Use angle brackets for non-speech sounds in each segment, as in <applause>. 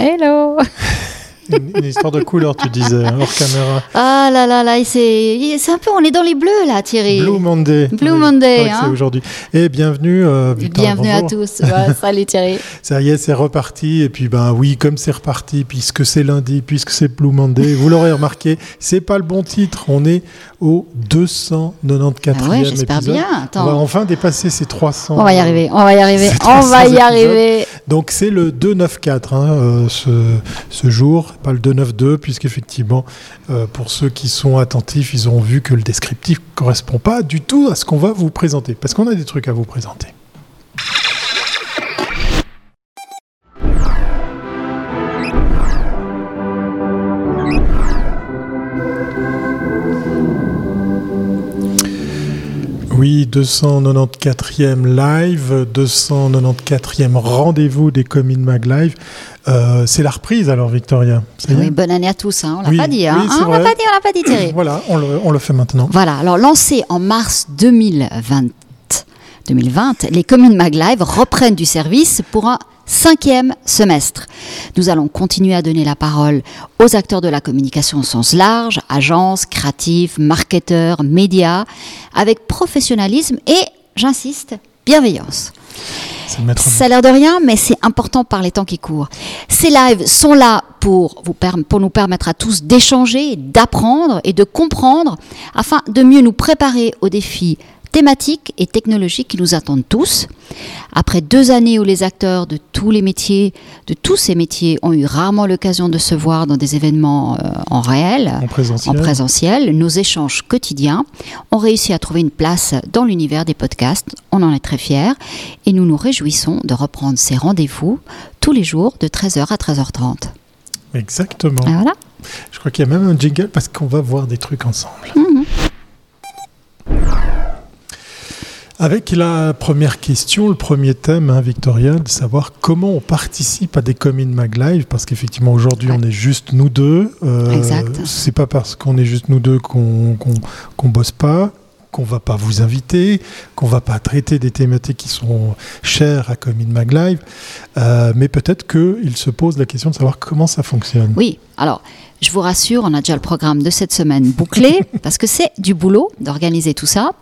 Hello <laughs> une, histoire de couleur, tu disais, hein, hors caméra. Ah là là là, c'est un peu, on est dans les bleus là, Thierry. Blue Monday. Blue Monday. Hein. C'est aujourd'hui. Et bienvenue, euh, Bienvenue à tous. salut Thierry. <laughs> Ça y est, c'est reparti. Et puis, ben oui, comme c'est reparti, puisque c'est lundi, puisque c'est Blue Monday, vous l'aurez remarqué, c'est pas le bon titre. On est au 294e ah ouais, j'espère bien. On va enfin dépasser ces 300. On va y arriver, on va y arriver, on va y arriver. Donc c'est le 294 hein, euh, ce, ce jour pas le 292, puisqu'effectivement, euh, pour ceux qui sont attentifs, ils ont vu que le descriptif ne correspond pas du tout à ce qu'on va vous présenter, parce qu'on a des trucs à vous présenter. Oui, 294e live, 294e rendez-vous des Comines Mag Live. Euh, c'est la reprise alors, Victoria. Oui, bonne année à tous. Hein. On l'a pas dit. Hein. Ah, on l'a pas dit, on l'a pas dit, Thierry. <coughs> voilà, on le, on le, fait maintenant. Voilà. Alors, lancé en mars 2020, 2020 les communes MagLive reprennent du service pour un cinquième semestre. Nous allons continuer à donner la parole aux acteurs de la communication au sens large, agences, créatifs, marketeurs, médias, avec professionnalisme et, j'insiste, bienveillance. Ça a l'air de rien, mais c'est important par les temps qui courent. Ces lives sont là pour, vous, pour nous permettre à tous d'échanger, d'apprendre et de comprendre afin de mieux nous préparer aux défis thématiques et technologiques qui nous attendent tous. Après deux années où les acteurs de tous les métiers, de tous ces métiers, ont eu rarement l'occasion de se voir dans des événements euh, en réel, en présentiel. nos échanges quotidiens ont réussi à trouver une place dans l'univers des podcasts. On en est très fiers et nous nous réjouissons de reprendre ces rendez-vous tous les jours de 13h à 13h30. Exactement. voilà. Je crois qu'il y a même un jingle parce qu'on va voir des trucs ensemble. Mhm. Avec la première question, le premier thème, hein, Victoria, de savoir comment on participe à des communes Mag Live, parce qu'effectivement aujourd'hui on est juste nous deux. Euh, exact. C'est pas parce qu'on est juste nous deux qu'on qu'on bosse pas qu'on va pas vous inviter, qu'on va pas traiter des thématiques qui sont chères à Commune Mag Live, euh, mais peut-être qu'il se pose la question de savoir comment ça fonctionne. Oui, alors je vous rassure, on a déjà le programme de cette semaine bouclé, <laughs> parce que c'est du boulot d'organiser tout ça.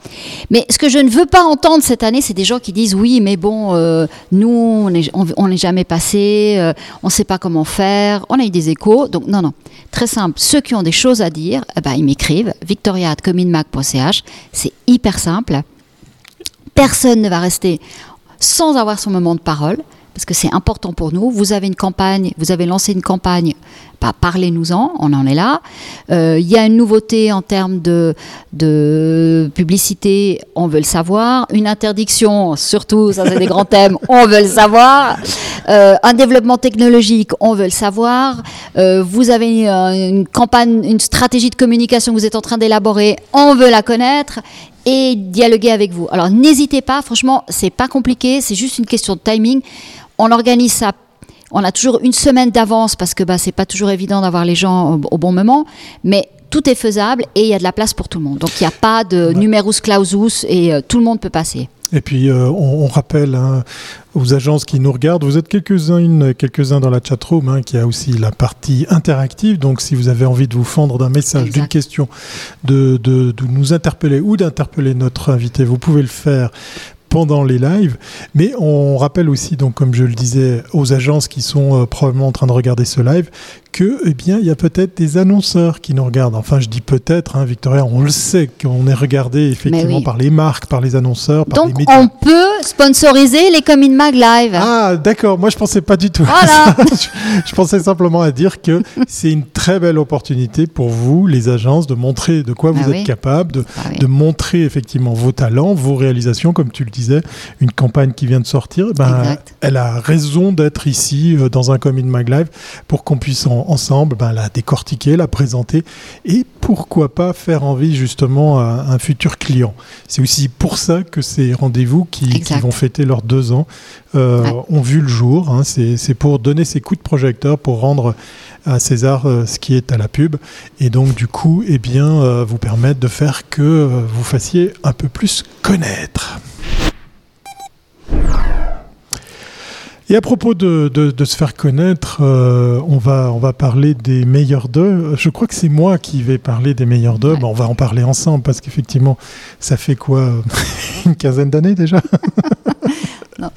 Mais ce que je ne veux pas entendre cette année, c'est des gens qui disent oui, mais bon, euh, nous, on n'est jamais passé, euh, on ne sait pas comment faire, on a eu des échos. Donc non, non, très simple. Ceux qui ont des choses à dire, eh ben, ils m'écrivent, victoria.cominmac.ch, c'est hyper simple. Personne ne va rester sans avoir son moment de parole parce que c'est important pour nous. Vous avez une campagne, vous avez lancé une campagne, bah, parlez-nous-en, on en est là. Euh, il y a une nouveauté en termes de, de publicité, on veut le savoir. Une interdiction, surtout, ça c'est des grands <laughs> thèmes, on veut le savoir. Euh, un développement technologique, on veut le savoir. Euh, vous avez une campagne, une stratégie de communication que vous êtes en train d'élaborer, on veut la connaître et dialoguer avec vous. Alors n'hésitez pas, franchement, c'est pas compliqué, c'est juste une question de timing on organise ça. On a toujours une semaine d'avance parce que bah, c'est pas toujours évident d'avoir les gens au, bon moment, mais tout est faisable et il y a de la place pour tout le monde. Donc il n'y a pas de numerus clausus et euh, tout le monde peut passer. Et puis euh, on, rappelle hein, aux agences qui nous regardent, vous êtes quelques-uns quelques-uns dans la chatroom hein, qui a aussi la partie interactive. Donc si vous avez envie de vous fendre d'un message, d'une question, de, de, nous interpeller ou d'interpeller notre invité, vous pouvez le faire pendant les lives. Mais on rappelle aussi, donc comme je le disais, aux agences qui sont euh, probablement en train de regarder ce live, que eh bien il y a peut-être des annonceurs qui nous regardent. Enfin, je dis peut-être, hein, Victoria, on le sait qu'on est regardé effectivement par les marques, par les annonceurs, par les médias. on peut sponsoriser les Comin Mag Live. Ah, d'accord. Moi, je pensais pas du tout. Voilà. <laughs> je, pensais simplement à dire que c'est une très belle opportunité pour vous, les agences, de montrer de quoi vous ah êtes capable, de, ah de montrer effectivement vos talents, vos réalisations, comme tu le disais, une campagne qui vient de sortir. Eh ben, elle a raison d'être ici euh, dans un Comin Mag Live pour qu'on puisse en ensemble ben, la décortiquer, la présenter et pourquoi pas faire envie justement à un futur client. C'est aussi pour ça que ces rendez-vous qui, vont fêter leurs deux ans euh, ont vu le jour. Hein. C'est pour donner ces coups de projecteur, pour rendre à César euh, ce qui est à la pub et donc du coup eh bien, euh, vous permettre de faire que vous fassiez un peu plus connaître. Et à propos de, de, se faire connaître, euh, on, va, on va parler des meilleurs d'eux. Je crois que c'est moi qui vais parler des meilleurs d'eux. on va en parler ensemble parce qu'effectivement, ça fait quoi <laughs> Une quinzaine d'années déjà? <laughs> Non,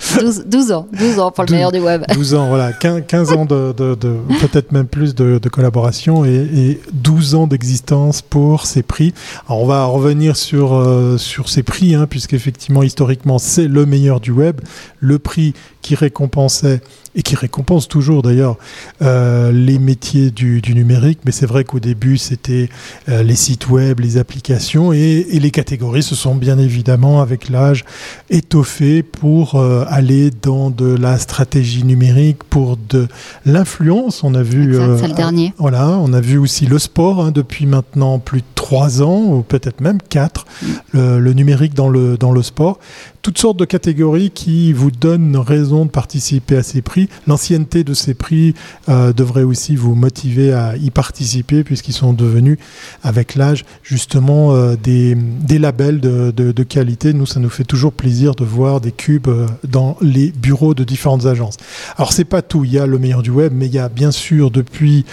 12, ans, 12 ans pour le meilleur du web. 12 ans, voilà, 15, ans de, peut-être même plus de, collaboration et, 12 ans d'existence pour ces prix. Alors on va revenir sur, euh, sur ces prix, hein, puisqu'effectivement, historiquement, c'est le meilleur du web. Le prix qui récompensait et qui récompense toujours d'ailleurs euh, les métiers du, numérique, mais c'est vrai qu'au début c'était euh, les sites web, les applications et, les catégories se sont bien évidemment avec l'âge étoffées pour euh, aller dans de la stratégie numérique, pour de l'influence. On a vu, c'est le dernier. Voilà, on a vu aussi le sport hein, depuis maintenant plus de trois ans ou peut-être même quatre, mm. le, le, numérique dans le dans le sport toutes sortes de catégories qui vous donnent raison de participer à ces prix. L'ancienneté de ces prix euh, devrait aussi vous motiver à y participer puisqu'ils sont devenus, avec l'âge, justement euh, des, labels de, qualité. Nous, ça nous fait toujours plaisir de voir des cubes euh, dans les bureaux de différentes agences. Alors, c'est pas tout. Il y a le meilleur du web, mais il y a bien sûr depuis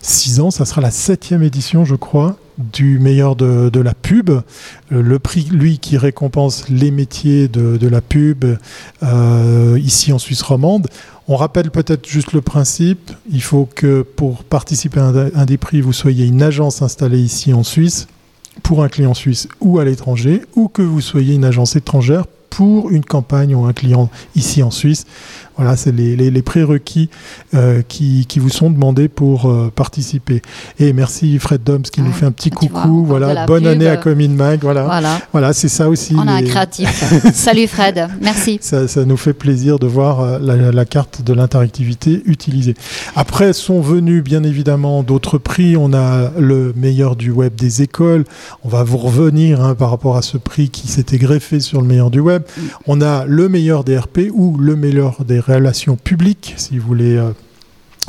six ans, ça sera la septième édition, je crois, du meilleur de, la pub. Euh, le prix, lui, qui récompense les métiers de, la pub euh, ici en Suisse romande. On rappelle peut-être juste le principe. Il faut que pour participer à un, des prix, vous soyez une agence installée ici en Suisse pour un client suisse ou à l'étranger, ou que vous soyez une agence étrangère pour une campagne ou un client ici en Suisse. Voilà, c'est les, prérequis euh, qui, vous sont demandés pour euh, participer. Et merci Fred Doms qui nous fait un petit coucou. voilà, bonne année à Comin Mag. Voilà, voilà. c'est ça aussi. On a un créatif. <laughs> Salut Fred, merci. Ça, nous fait plaisir de voir euh, la, carte de l'interactivité utilisée. Après sont venus bien évidemment d'autres prix. On a le meilleur du web des écoles. On va vous revenir hein, par rapport à ce prix qui s'était greffé sur le meilleur du web. On a le meilleur des RP ou le meilleur des relations publiques, si vous voulez euh,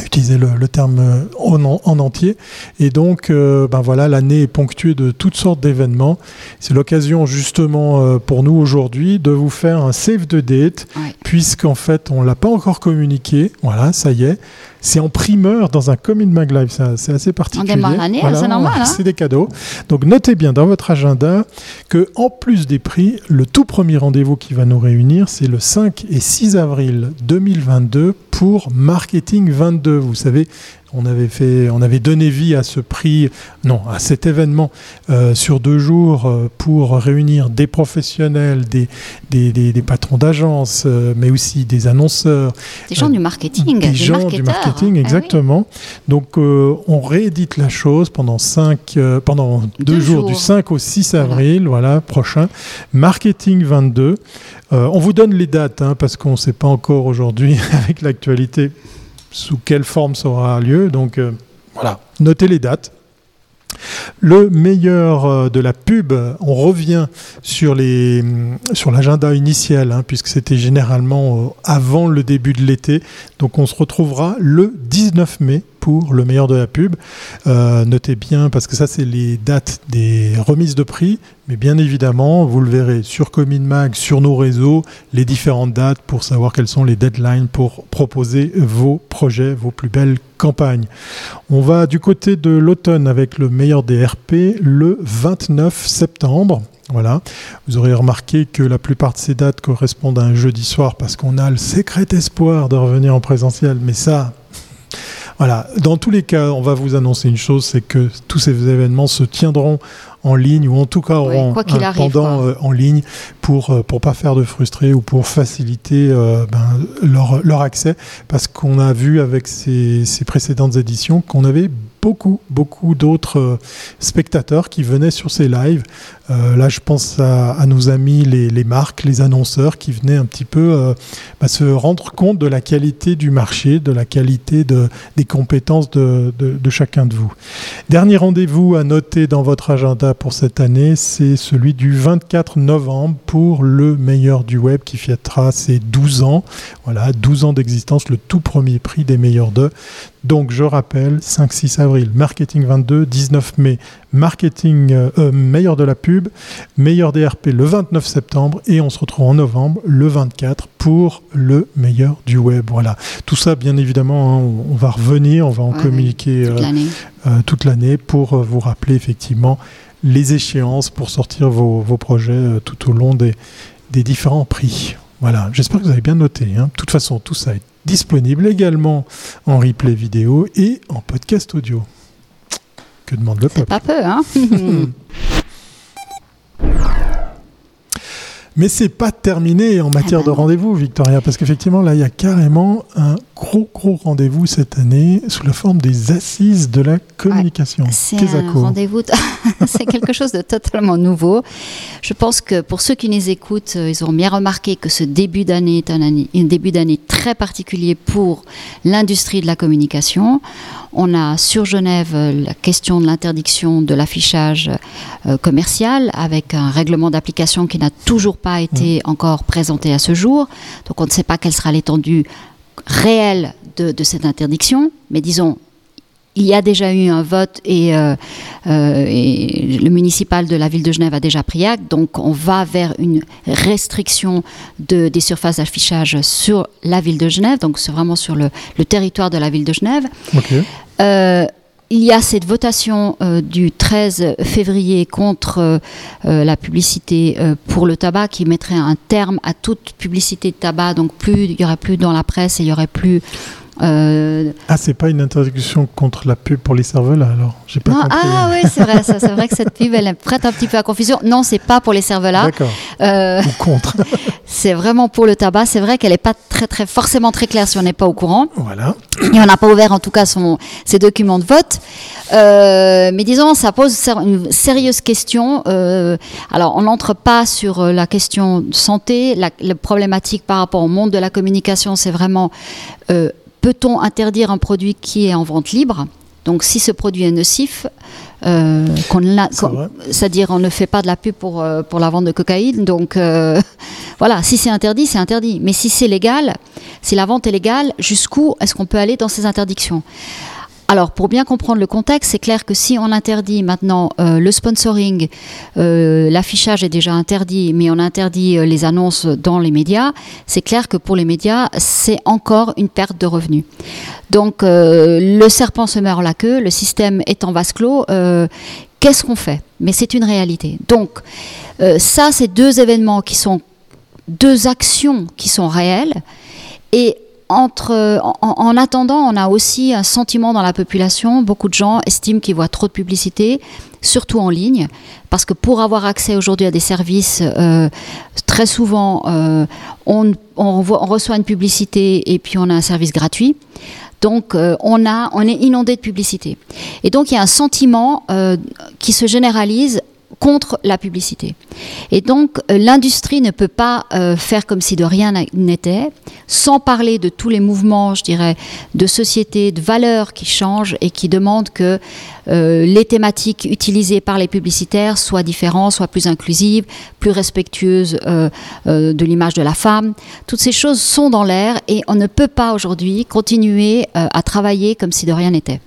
utiliser le, terme euh, en, en, entier. Et donc, euh, ben voilà, l'année est ponctuée de toutes sortes d'événements. C'est l'occasion justement pour nous aujourd'hui de vous faire un save the date, puisqu'en fait, on l'a pas encore communiqué. Voilà, ça y est. C'est en primeur dans un Common Mag Live, c'est assez particulier. On démarre l'année, c'est normal. Hein. c'est des cadeaux. Donc notez bien dans votre agenda que en plus des prix, le tout premier rendez-vous qui va nous réunir, c'est le 5 et 6 avril 2022 pour Marketing 22. Vous savez, on avait, fait, on avait donné vie à ce prix, non, à cet événement euh, sur deux jours euh, pour réunir des professionnels, des, des, patrons d'agences, euh, mais aussi des annonceurs. Des gens du marketing. Des, gens du marketing, ah exactement. Donc on réédite la chose pendant, cinq, pendant deux, jours, du 5 au 6 avril, voilà, prochain. Marketing 22. on vous donne les dates, hein, parce qu'on ne sait pas encore aujourd'hui <laughs> avec l'actualité sous quelle forme ça aura lieu. Donc euh, voilà, notez les dates. Le meilleur euh, de la pub, on revient sur les sur l'agenda initial, hein, puisque c'était généralement euh, avant le début de l'été. Donc on se retrouvera le 19 mai pour le meilleur de la pub. Euh, notez bien, parce que ça, c'est les dates des remises de prix. Mais bien évidemment, vous le verrez sur Mag, sur nos réseaux, les différentes dates pour savoir quelles sont les deadlines pour proposer vos projets, vos plus belles campagnes. On va du côté de l'automne avec le meilleur des RP le 29 septembre. Voilà. Vous aurez remarqué que la plupart de ces dates correspondent à un jeudi soir parce qu'on a le secret espoir de revenir en présentiel. Mais ça, voilà. Dans tous les cas, on va vous annoncer une chose, c'est que tous ces événements se tiendront en ligne ou en tout cas auront un pendant euh, en ligne pour ne euh, pas faire de frustrés ou pour faciliter euh, ben, leur, leur, accès parce qu'on a vu avec ces, ces précédentes éditions qu'on avait beaucoup, beaucoup d'autres euh, spectateurs qui venaient sur ces lives. Euh, là, je pense à, nos amis, les, marques, les annonceurs qui venaient un petit peu euh, bah, se rendre compte de la qualité du marché, de la qualité de, des compétences de, de, chacun de vous. Dernier rendez-vous à noter dans votre agenda pour cette année, c'est celui du 24 novembre pour le meilleur du web qui fêtera ses 12 ans. Voilà, 12 ans d'existence, le tout premier prix des meilleurs d'eux. Donc je rappelle, 5-6 avril, marketing 22, 19 mai, marketing euh, euh, meilleur de la pub, meilleur DRP le 29 septembre et on se retrouve en novembre, le 24, pour le meilleur du web. Voilà. Tout ça, bien évidemment, hein, on, va revenir, on va en communiquer toute l'année pour vous rappeler effectivement les échéances pour sortir vos, projets tout au long des, des différents prix. Voilà, j'espère que vous avez bien noté. Hein. De toute façon, tout ça est disponible également en replay vidéo et en podcast audio. Que demande le peuple. Pas peu, hein <laughs> Mais c'est pas terminé en matière de rendez-vous, Victoria, parce qu'effectivement, là, il y a carrément un gros, gros rendez-vous cette année sous la forme des assises de la communication. c'est un rendez-vous, <laughs> c'est quelque chose de totalement nouveau. Je pense que pour ceux qui nous écoutent, euh, ils ont bien remarqué que ce début d'année est un, année, un début d'année très particulier pour l'industrie de la communication. On a sur Genève euh, la question de l'interdiction de l'affichage euh, commercial avec un règlement d'application qui n'a toujours pas été mm. encore présenté à ce jour. Donc on ne sait pas quelle sera l'étendue réelle de, de cette interdiction. Mais disons, il y a déjà eu un vote euh, et, le municipal de la ville de Genève a déjà pris acte. Donc on va vers une restriction de, des surfaces d'affichage sur la ville de Genève, donc c'est vraiment sur le, territoire de la ville de Genève. Euh, il y a cette votation euh, du 13 février contre la publicité pour le tabac qui mettrait un terme à toute publicité de tabac. Donc plus il y aurait plus dans la presse et il y aurait plus euh, ah, c'est pas une interdiction contre la pub pour les cerveaux là alors J'ai pas compris. Ah oui, c'est vrai, c'est vrai que cette pub elle prête un petit peu à confusion. Non, c'est pas pour les cerveaux là. D'accord. Euh, Ou contre. <laughs> c'est vraiment pour le tabac. C'est vrai qu'elle est pas très très forcément très claire si on n'est pas au courant. Voilà. Et on n'a pas ouvert en tout cas son, ses documents de vote. Euh, mais disons, ça pose une sérieuse question. Alors, on n'entre pas sur la question de santé. La, la, problématique par rapport au monde de la communication, c'est vraiment peut-on interdire un produit qui est en vente libre donc si ce produit est nocif, euh, c'est-à-dire on ne fait pas de la pub pour, euh, pour la vente de cocaïne, donc euh, <laughs> voilà, si c'est interdit, c'est interdit. Mais si c'est légal, si la vente est légale, jusqu'où est-ce qu'on peut aller dans ces interdictions? Alors, pour bien comprendre le contexte, c'est clair que si on interdit maintenant euh, le sponsoring, euh, l'affichage est déjà interdit, mais on interdit euh, les annonces dans les médias, c'est clair que pour les médias, c'est encore une perte de revenus. Donc, le serpent se meurt la queue, le système est en vase clos. Qu'est-ce qu'on fait? Mais c'est une réalité. Donc, ça, c'est deux événements qui sont deux actions qui sont réelles. Et entre, en, attendant, on a aussi un sentiment dans la population. Beaucoup de gens estiment qu'ils voient trop de publicité, surtout en ligne, parce que pour avoir accès aujourd'hui à des services, euh, très souvent, euh, on, reçoit une publicité et puis on a un service gratuit. Donc, euh, on, a, on est inondé de publicité. Et donc, il y a un sentiment qui se généralise contre la publicité. Et donc euh, l'industrie ne peut pas euh, faire comme si de rien n'était, sans parler de tous les mouvements, je dirais, de société, de valeurs qui changent et qui demandent que euh, les thématiques utilisées par les publicitaires soient différentes, soient plus inclusives, plus respectueuses de l'image de la femme. Toutes ces choses sont dans l'air et on ne peut pas aujourd'hui continuer à travailler comme si de rien n'était.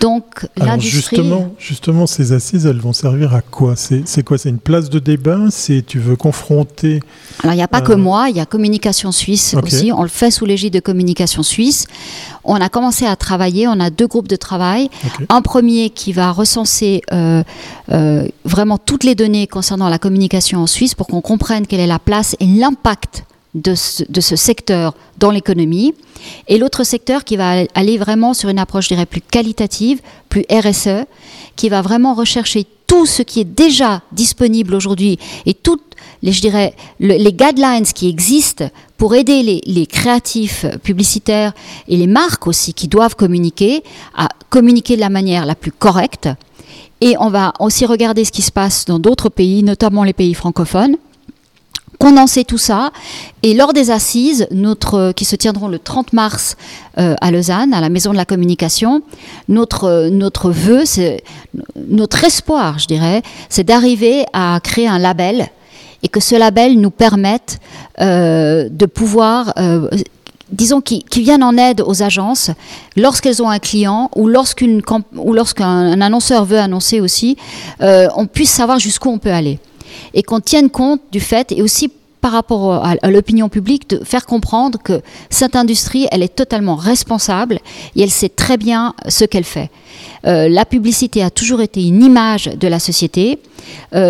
Donc l'industrie... Justement, justement, ces assises, elles vont servir à quoi? C'est quoi? C'est une place de débat? C'est tu veux confronter Alors il n'y a pas que euh, moi, il y a Communication Suisse aussi. On le fait sous l'égide de Communication Suisse. On a commencé à travailler. On a deux groupes de travail. Un premier qui va recenser euh, euh, vraiment toutes les données concernant la communication en Suisse pour qu'on comprenne quelle est la place et l'impact de ce, de secteur dans l'économie, et l'autre secteur qui va aller vraiment sur une approche, je dirais, plus qualitative, plus RSE, qui va vraiment rechercher tout ce qui est déjà disponible aujourd'hui et toutes les, je dirais, les guidelines qui existent pour aider les, créatifs publicitaires et les marques aussi qui doivent communiquer à communiquer de la manière la plus correcte. Et on va aussi regarder ce qui se passe dans d'autres pays, notamment les pays francophones condenser tout ça. Et lors des assises, notre, qui se tiendront le 30 mars euh, à Lausanne, à la Maison de la Communication, notre, notre vœu, notre espoir, je dirais, c'est d'arriver à créer un label et que ce label nous permette euh, de pouvoir euh, disons, qui, viennent en aide aux agences lorsqu'elles ont un client ou lorsqu'une ou lorsqu'un annonceur veut annoncer aussi, euh, on puisse savoir jusqu'où on peut aller et qu'on tienne compte du fait et aussi par rapport à, l'opinion publique de faire comprendre que cette industrie, elle est totalement responsable et elle sait très bien ce qu'elle fait. La publicité a toujours été une image de la société.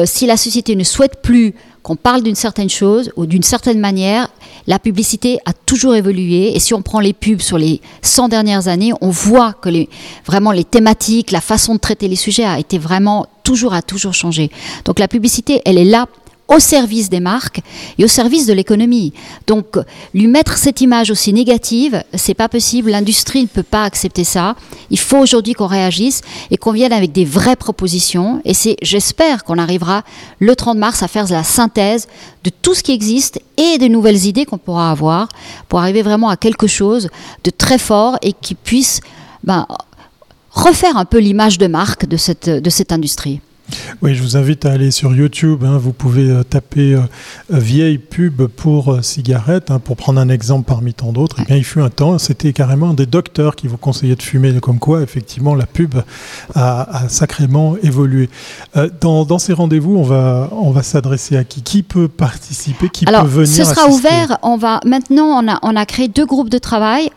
Si la société ne souhaite plus qu'on parle d'une certaine chose ou d'une certaine manière, la publicité a toujours évolué. Et si on prend les pubs sur les 100 dernières années, on voit que les, vraiment les thématiques, la façon de traiter les sujets a été vraiment toujours a toujours changé. Donc la publicité, elle est là au service des marques et au service de l'économie. Donc, lui mettre cette image aussi négative, c'est pas possible. L'industrie ne peut pas accepter ça. Il faut aujourd'hui qu'on réagisse et qu'on vienne avec des vraies propositions. Et c'est, j'espère qu'on arrivera le 30 mars à faire la synthèse de tout ce qui existe et des nouvelles idées qu'on pourra avoir pour arriver vraiment à quelque chose de très fort et qui puisse ben, refaire un peu l'image de marque de cette, de cette industrie. Oui, je vous invite à aller sur YouTube. Hein. vous pouvez euh, taper euh, euh, vieille pub pour cigarettes, hein, pour prendre un exemple parmi tant d'autres. Eh bien, il fut un temps, c'était carrément des docteurs qui vous conseillaient de fumer, comme quoi, effectivement, la pub a, sacrément évolué. dans, ces rendez-vous, on va, on va s'adresser à qui? Qui peut participer? Qui Alors, peut venir Ce sera ouvert. On va maintenant, on a, on a créé deux groupes de travail.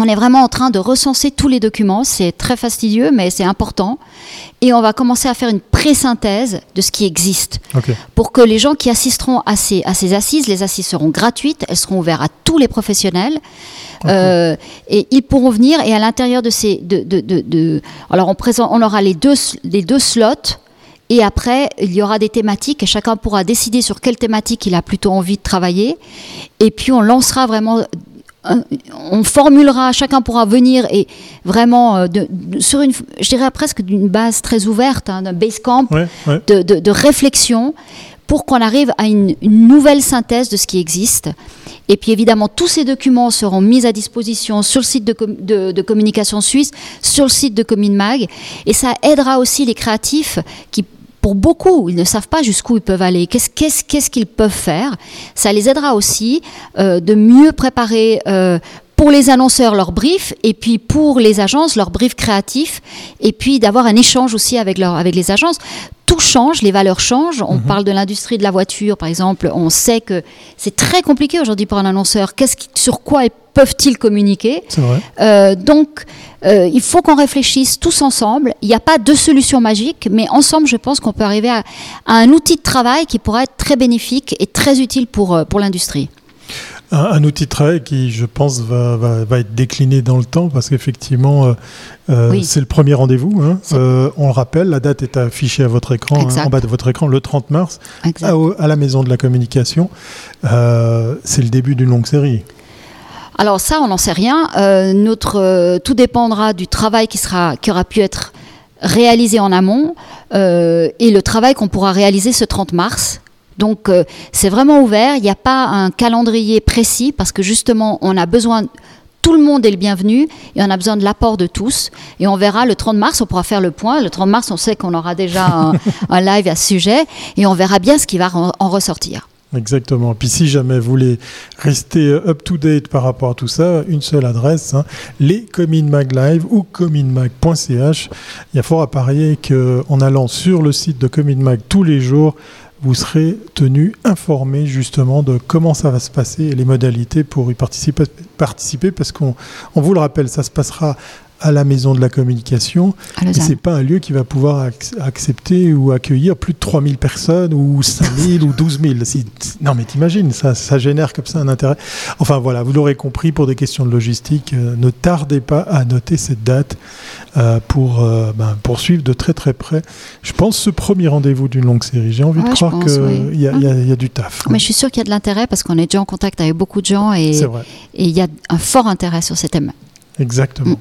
On est vraiment en train de recenser tous les documents. C'est très fastidieux, mais c'est important. Et on va commencer à faire une pré-synthèse de ce qui existe. Pour que les gens qui assisteront à ces, à ces assises, les assises seront gratuites, elles seront ouvertes à tous les professionnels. Euh, et ils pourront venir. Et à l'intérieur de ces. De, de, de, alors on, présente, on aura les deux, les deux slots. Et après, il y aura des thématiques et chacun pourra décider sur quelle thématique il a plutôt envie de travailler. Et puis on lancera vraiment on formulera, chacun pourra venir et vraiment euh, sur une, je dirais presque d'une base très ouverte, hein, d'un base camp De, réflexion pour qu'on arrive à une, nouvelle synthèse de ce qui existe. Et puis évidemment, tous ces documents seront mis à disposition sur le site de, de communication suisse, sur le site de CommunMag, et ça aidera aussi les créatifs qui pour beaucoup, ils ne savent pas jusqu'où ils peuvent aller, qu'est-ce qu'ils peuvent faire? Ça les aidera aussi euh, de mieux préparer euh, pour les annonceurs leur brief et puis pour les agences leur brief créatif et puis d'avoir un échange aussi avec, leur, avec les agences tout change, les valeurs changent. On mhm. parle de l'industrie de la voiture, par exemple. On sait que c'est très compliqué aujourd'hui pour un annonceur. Qu'est-ce sur quoi peuvent-ils communiquer? Vrai. Euh, donc, euh, il faut qu'on réfléchisse tous ensemble. Il n'y a pas de solution magique, mais ensemble, je pense qu'on peut arriver à, un outil de travail qui pourrait être très bénéfique et très utile pour, euh, pour l'industrie. Un, outil de travail qui, je pense, va, va, être décliné dans le temps parce qu'effectivement, euh, euh, c'est le premier rendez-vous. Hein. Euh, on le rappelle, la date est affichée à votre écran, hein, en bas de votre écran, le 30 mars, à, à, la Maison de la Communication. c'est le début d'une longue série. Alors ça, on n'en sait rien. notre, tout dépendra du travail qui, sera, qui aura pu être réalisé en amont et le travail qu'on pourra réaliser ce 30 mars. Donc euh, c'est vraiment ouvert, il n'y a pas un calendrier précis parce que justement on a besoin tout le monde est le bienvenu et on a besoin de l'apport de tous. Et on verra le 30 mars, on pourra faire le point. Le 30 mars, on sait qu'on aura déjà <laughs> un, live à ce sujet et on verra bien ce qui va en ressortir. Exactement. Puis si jamais vous voulez rester up-to-date par rapport à tout ça, une seule adresse, hein, les Mag Live ou cominmag.ch. Il y a fort à parier qu'en allant sur le site de Mag tous les jours, vous serez tenu informé justement de comment ça va se passer et les modalités pour y participer, parce qu'on on vous le rappelle, ça se passera à la maison de la communication. Et c'est pas un lieu qui va pouvoir accepter ou accueillir plus de 3000 personnes ou 5000 ou 12 000. non, mais t'imagines, ça, ça génère comme ça un intérêt. Enfin voilà, vous l'aurez compris, pour des questions de logistique, euh, ne tardez pas à noter cette date euh, pour euh, ben, poursuivre de très très près, je pense, ce premier rendez-vous d'une longue série. J'ai envie de croire qu'il y, y, a du taf. Mais je suis sûr qu'il y a de l'intérêt parce qu'on est déjà en contact avec beaucoup de gens et il y a un fort intérêt sur ces thèmes. Exactement. Mm.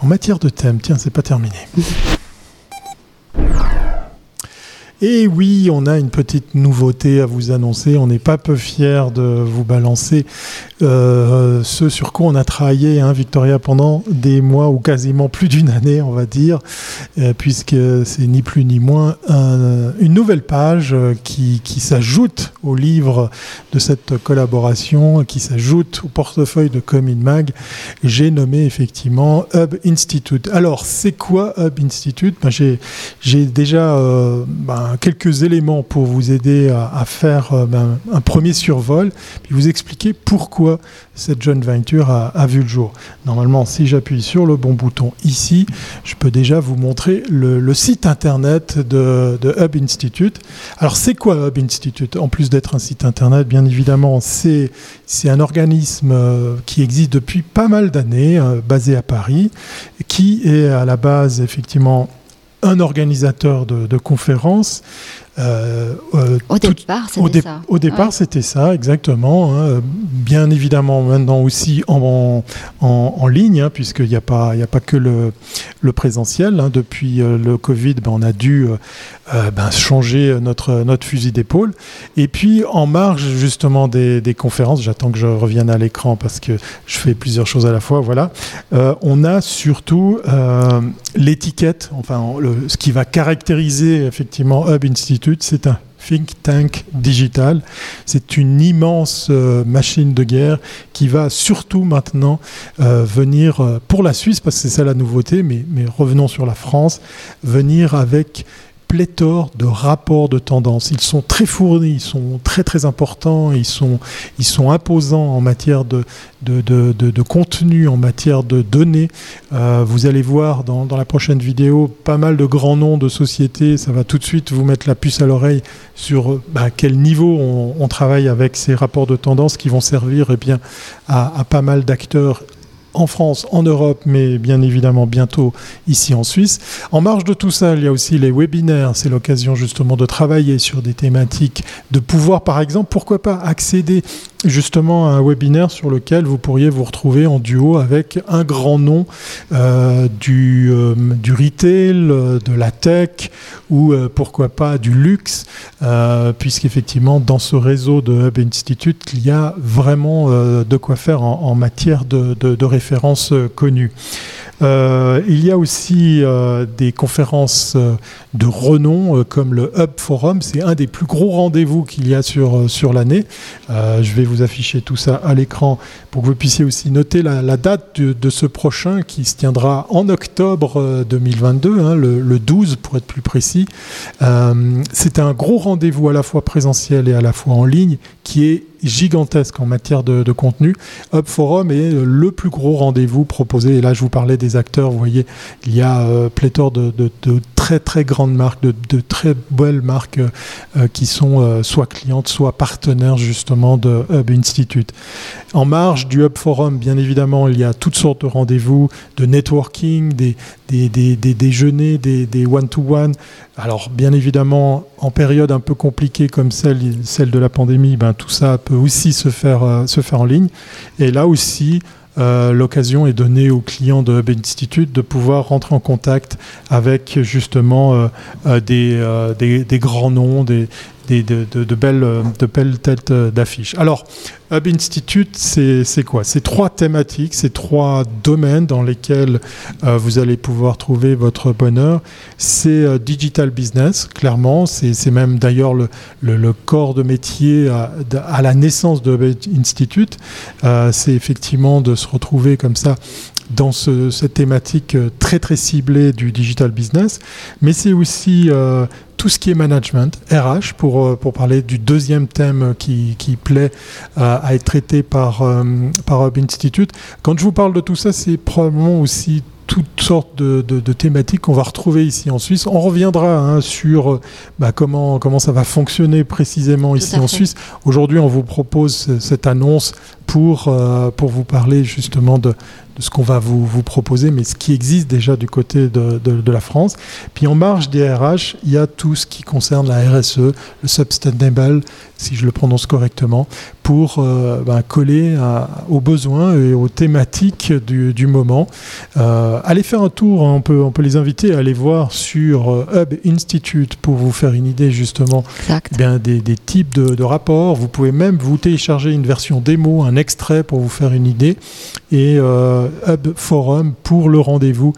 En matière de thème, tiens, c'est pas terminé. <laughs> Et oui, on a une petite nouveauté à vous annoncer. On n'est pas peu fiers de vous balancer euh, ce sur quoi on a travaillé, hein, Victoria, pendant des mois ou quasiment plus d'une année, on va dire, euh, puisque c'est ni plus ni moins une nouvelle page euh, qui, s'ajoute au livre de cette collaboration, qui s'ajoute au portefeuille de Comin Mag. J'ai nommé effectivement Hub Institute. Alors, c'est quoi Hub Institute? Ben, J'ai déjà ben, quelques éléments pour vous aider à, faire ben, un premier survol, puis vous expliquer pourquoi cette jeune venture a, vu le jour. Normalement, si j'appuie sur le bon bouton ici, je peux déjà vous montrer le, site internet de, Hub Institute. Alors, c'est quoi Hub Institute? En plus d'être un site internet, bien évidemment, c'est un organisme euh, qui existe depuis pas mal d'années, euh, basé à Paris, qui est à la base, effectivement, un organisateur de conférences euh, euh, au départ, c'était ça. Au départ, c'était ça, exactement. Hein. Bien évidemment, maintenant aussi en, en, ligne, hein, puisqu'il n'y a, pas, a pas que le, le présentiel. Hein. Depuis euh, le Covid, ben, on a dû ben, changer notre, notre fusil d'épaule. Et puis, en marge justement des, des conférences, j'attends que je revienne à l'écran parce que je fais plusieurs choses à la fois, voilà. on a surtout l'étiquette, enfin, ce qui va caractériser effectivement Hub Institute c'est un think tank digital. C'est une immense euh, machine de guerre qui va surtout maintenant euh, venir, euh, pour la Suisse, parce que c'est ça la nouveauté, mais, mais revenons sur la France, venir avec pléthore de rapports de tendance. Ils sont très fournis, ils sont très très importants, ils sont, imposants en matière de, contenu, en matière de données. Euh, vous allez voir dans, la prochaine vidéo pas mal de grands noms de sociétés. Ça va tout de suite vous mettre la puce à l'oreille sur bah, quel niveau on, travaille avec ces rapports de tendance qui vont servir eh bien, à pas mal d'acteurs en France, en Europe, mais bien évidemment bientôt ici en Suisse. En marge de tout ça, il y a aussi les webinaires. C'est l'occasion justement de travailler sur des thématiques, de pouvoir par exemple, pourquoi pas accéder justement un webinaire sur lequel vous pourriez vous retrouver en duo avec un grand nom euh, du, euh, du retail, euh, de la tech ou pourquoi pas du luxe, puisqu'effectivement dans ce réseau de Hub Institute, il y a vraiment de quoi faire en, matière de, de, de références connues. Euh, il y a aussi euh, des conférences euh, de renom comme le Hub Forum. C'est un des plus gros rendez-vous qu'il y a sur, sur l'année. je vais vous afficher tout ça à l'écran pour que vous puissiez aussi noter la, date de, ce prochain qui se tiendra en octobre 2022, hein, le, le, 12 pour être plus précis. C'est un gros rendez-vous à la fois présentiel et à la fois en ligne qui est gigantesque en matière de, contenu. Hub Forum est le plus gros rendez-vous proposé. Et là, je vous parlais des acteurs. Vous voyez, il y a euh, pléthore de, très très grandes marques, de, très belles marques euh, qui sont euh, soit clientes, soit partenaires justement de Hub Institute. En marge du Hub Forum, bien évidemment, il y a toutes sortes de rendez-vous, de networking, des, des, déjeuners, des one-to-one. Alors, bien évidemment, en période un peu compliquée comme celle, celle de la pandémie, ben, tout ça peut aussi se faire, euh, se faire en ligne. Et là aussi, euh, l'occasion est donnée aux clients de Hub Institute de pouvoir rentrer en contact avec justement euh, des, des, des, grands noms, des, de, belles, de belles têtes d'affiches. Alors, Hub Institute, c'est quoi? C'est trois thématiques, c'est trois domaines dans lesquels euh, vous allez pouvoir trouver votre bonheur. C'est euh, digital business, clairement. C'est même d'ailleurs le, le, corps de métier à, la naissance de Hub Institute. Euh, c'est effectivement de se retrouver comme ça dans cette thématique très très ciblée du digital business, mais c'est aussi tout ce qui est management, RH, pour, euh, pour parler du deuxième thème qui, qui plaît euh, à être traité par, euh, par Hub Institute. Quand je vous parle de tout ça, c'est probablement aussi toutes sortes de, de, thématiques qu'on va retrouver ici en Suisse. On reviendra hein, sur bah, comment, comment ça va fonctionner précisément ici en Suisse. Aujourd'hui, on vous propose cette annonce pour, pour vous parler justement de, de ce qu'on va vous, vous, proposer, mais ce qui existe déjà du côté de, de, la France. Puis en marge des RH, il y a tout ce qui concerne la RSE, le Sustainable, si je le prononce correctement, pour euh, ben, coller aux besoins et aux thématiques du, du moment. Euh, allez faire un tour, hein, on, peut, on peut les inviter à aller voir sur euh, Hub Institute pour vous faire une idée justement bien, des, des, types de, de, rapports. Vous pouvez même vous télécharger une version démo, un extrait pour vous faire une idée. Et Hub Forum pour le rendez-vous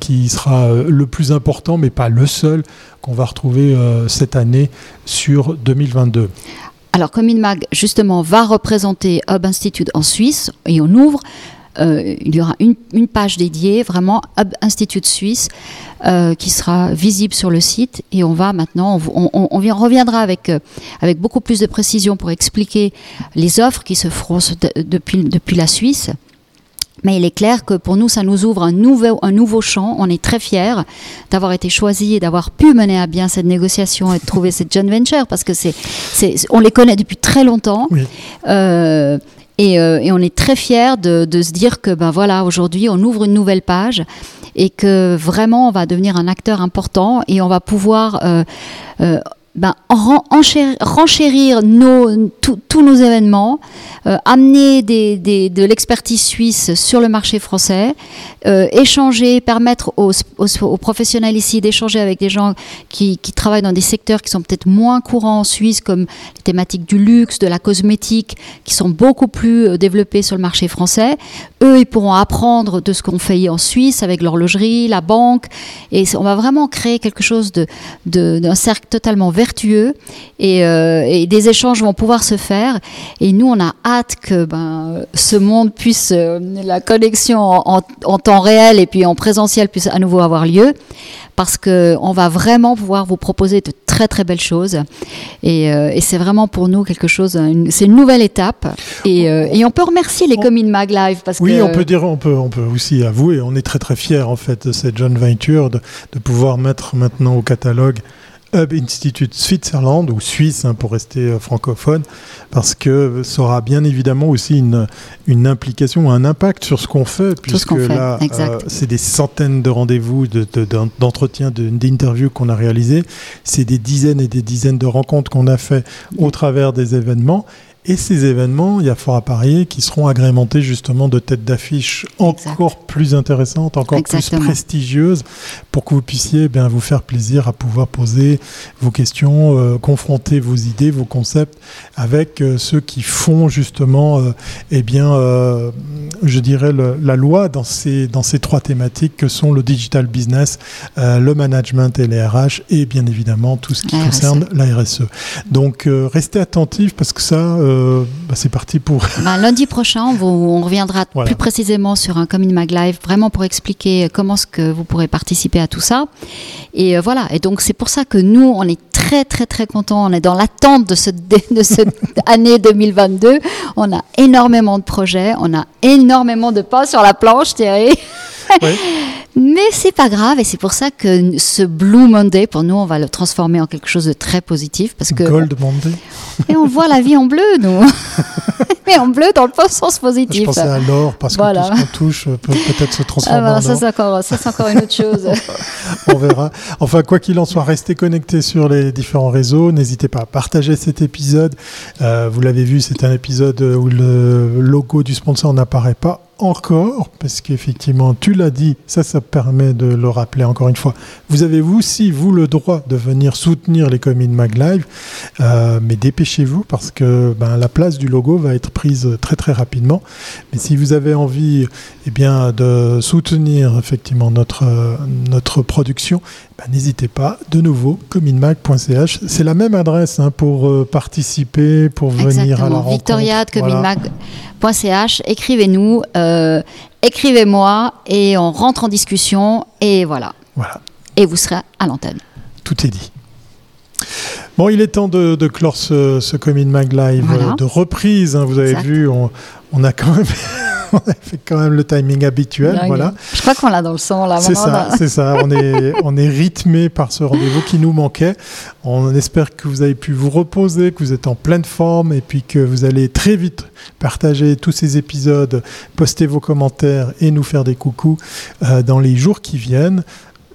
qui sera le plus important, mais pas le seul qu'on va retrouver cette année sur 2022. Alors, Mag, justement, va représenter Hub Institute en Suisse et on ouvre. Euh, il y aura une, page dédiée, vraiment Hub Institute Suisse, euh, qui sera visible sur le site. Et on va maintenant, on, reviendra avec, euh, avec beaucoup plus de précision pour expliquer les offres qui se feront depuis, depuis la Suisse. Mais il est clair que pour nous, ça nous ouvre un nouveau, un nouveau champ. On est très fiers d'avoir été choisis et d'avoir pu mener à bien cette négociation et de trouver cette joint venture parce que c'est, on les connaît depuis très longtemps. Euh, et, euh, et, on est très fiers de, de, se dire que ben voilà, aujourd'hui, on ouvre une nouvelle page et que vraiment, on va devenir un acteur important et on va pouvoir euh, euh ben, renchérir tous nos événements, euh, amener de l'expertise suisse sur le marché français, euh, échanger, permettre aux, professionnels ici d'échanger avec des gens qui, travaillent dans des secteurs qui sont peut-être moins courants en Suisse, comme les thématiques du luxe, de la cosmétique, qui sont beaucoup plus euh, développées sur le marché français. Eux, ils pourront apprendre de ce qu'on fait en Suisse avec l'horlogerie, la banque, et on va vraiment créer quelque chose d'un de, cercle totalement vert vertueux euh, et, des échanges vont pouvoir se faire. Et nous, on a hâte que ben, ce monde puisse, euh, la connexion en, temps réel et puis en présentiel puisse à nouveau avoir lieu parce qu'on va vraiment pouvoir vous proposer de très très belles choses. Et, euh, c'est vraiment pour nous quelque chose, c'est une nouvelle étape. Et, et, on peut remercier les communes Mag Live. Parce oui, on peut dire, on peut, on peut aussi avouer, on est très très fiers en fait de cette jeune venture, de, de pouvoir mettre maintenant au catalogue Hub Institute Switzerland, ou Suisse hein, pour rester euh, francophone, parce que ça aura bien évidemment aussi une, une implication, un impact sur ce qu'on fait, puisque là, euh, c'est des centaines de rendez-vous, d'entretiens, de, d'interviews qu'on a réalisés, c'est des dizaines et des dizaines de rencontres qu'on a fait au travers des événements. Et ces événements, il y a fort à parier, qui seront agrémentés justement de têtes d'affiche encore plus intéressantes, encore plus prestigieuses, pour que vous puissiez eh bien, vous faire plaisir à pouvoir poser vos questions, euh, confronter vos idées, vos concepts avec euh, ceux qui font justement, euh, eh bien, je dirais, la loi dans ces, dans ces trois thématiques que sont le digital business, le management et les RH, et bien évidemment tout ce qui concerne la RSE. Donc, restez attentifs parce que ça euh, bah, c'est parti pour. <laughs> Bah, lundi prochain, on, reviendra plus précisément sur un Commune Mag Live, vraiment pour expliquer comment ce que vous pourrez participer à tout ça. Et euh, voilà. Et donc c'est pour ça que nous, on est très très très contents. On est dans l'attente de cette <laughs> année 2022. On a énormément de projets, on a énormément de pas sur la planche, Thierry. <laughs> Mais c'est pas grave et c'est pour ça que ce Blue Monday, pour nous, on va le transformer en quelque chose de très positif parce que Gold Monday. Et on voit la vie en bleu, nous. <laughs> Mais en bleu dans le sens positif. Je pensais à l'or parce que tout ce qu'on touche peut peut-être se transformer ah en ça, c'est encore, ça, c'est encore une autre chose. <laughs> on verra. Enfin, quoi qu'il en soit, restez connectés sur les différents réseaux. N'hésitez pas à partager cet épisode. Euh, vous l'avez vu, c'est un épisode où le logo du sponsor n'apparaît pas encore, parce qu'effectivement, tu l'as dit, ça, ça permet de le rappeler encore une fois. Vous avez vous aussi, vous, le droit de venir soutenir les communes MagLive, euh, mais dépêchez-vous parce que ben, la place du logo va être prise très très rapidement. Mais si vous avez envie eh bien, de soutenir effectivement notre, notre production, ben, n'hésitez pas, de nouveau, communmag.ch. C'est la même adresse hein, pour euh, participer, pour venir à la rencontre. Victoria écrivez-nous, euh, écrivez-moi et on rentre en discussion et voilà. Voilà. Et vous serez à l'antenne. Tout est dit. Bon, il est temps de, clore ce, ce Mag Live de reprise. Hein. vous avez vu, on, a quand même <laughs> on a fait quand même le timing habituel. Voilà. Je crois qu'on l'a dans le sang là. C'est ça, c'est ça. On est, <laughs> on est rythmé par ce rendez-vous qui nous manquait. On espère que vous avez pu vous reposer, que vous êtes en pleine forme et puis que vous allez très vite partager tous ces épisodes, poster vos commentaires et nous faire des coucous euh, dans les jours qui viennent.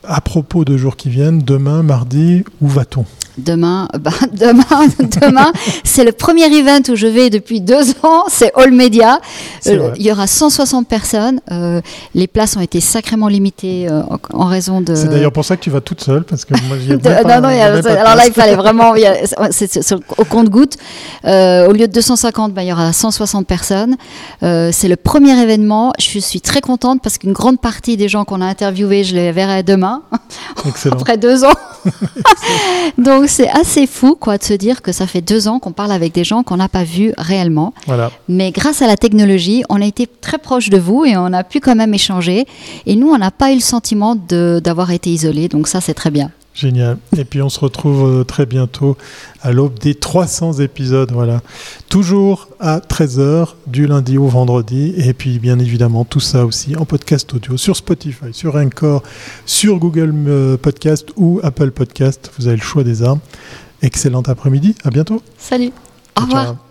À propos de jours qui viennent, demain, mardi, où va-t-on? Demain, <laughs> bah, demain, demain, c'est le premier event où je vais depuis deux ans. C'est All Media. Euh, il y aura 160 personnes. Euh, les places ont été sacrément limitées euh, en raison de. C'est d'ailleurs pour ça que tu vas toute seule parce que moi j'y ai <laughs> pas, Non, non, alors là il fallait vraiment. <laughs> c'est au compte-goutte. au lieu de 250, bah, il y aura 160 personnes. c'est le premier événement. Je suis très contente parce qu'une grande partie des gens qu'on a interviewés, je les verrai demain. Après deux ans. Donc c'est assez fou quoi de se dire que ça fait deux ans qu'on parle avec des gens qu'on n'a pas vus réellement. Voilà. Mais grâce à la technologie, on a été très proche de vous et on a pu quand même échanger. Et nous, on n'a pas eu le sentiment d'avoir été isolés. Donc ça, c'est très bien. Génial. Et puis on se retrouve euh, très bientôt à l'aube des 300 épisodes. Voilà. Toujours à 13h du lundi au vendredi. Et puis bien évidemment tout ça aussi en podcast audio sur Spotify, sur Encore, sur Google euh, Podcast ou Apple Podcast. Vous avez le choix des armes. Excellent après-midi. À bientôt. Salut. Au revoir.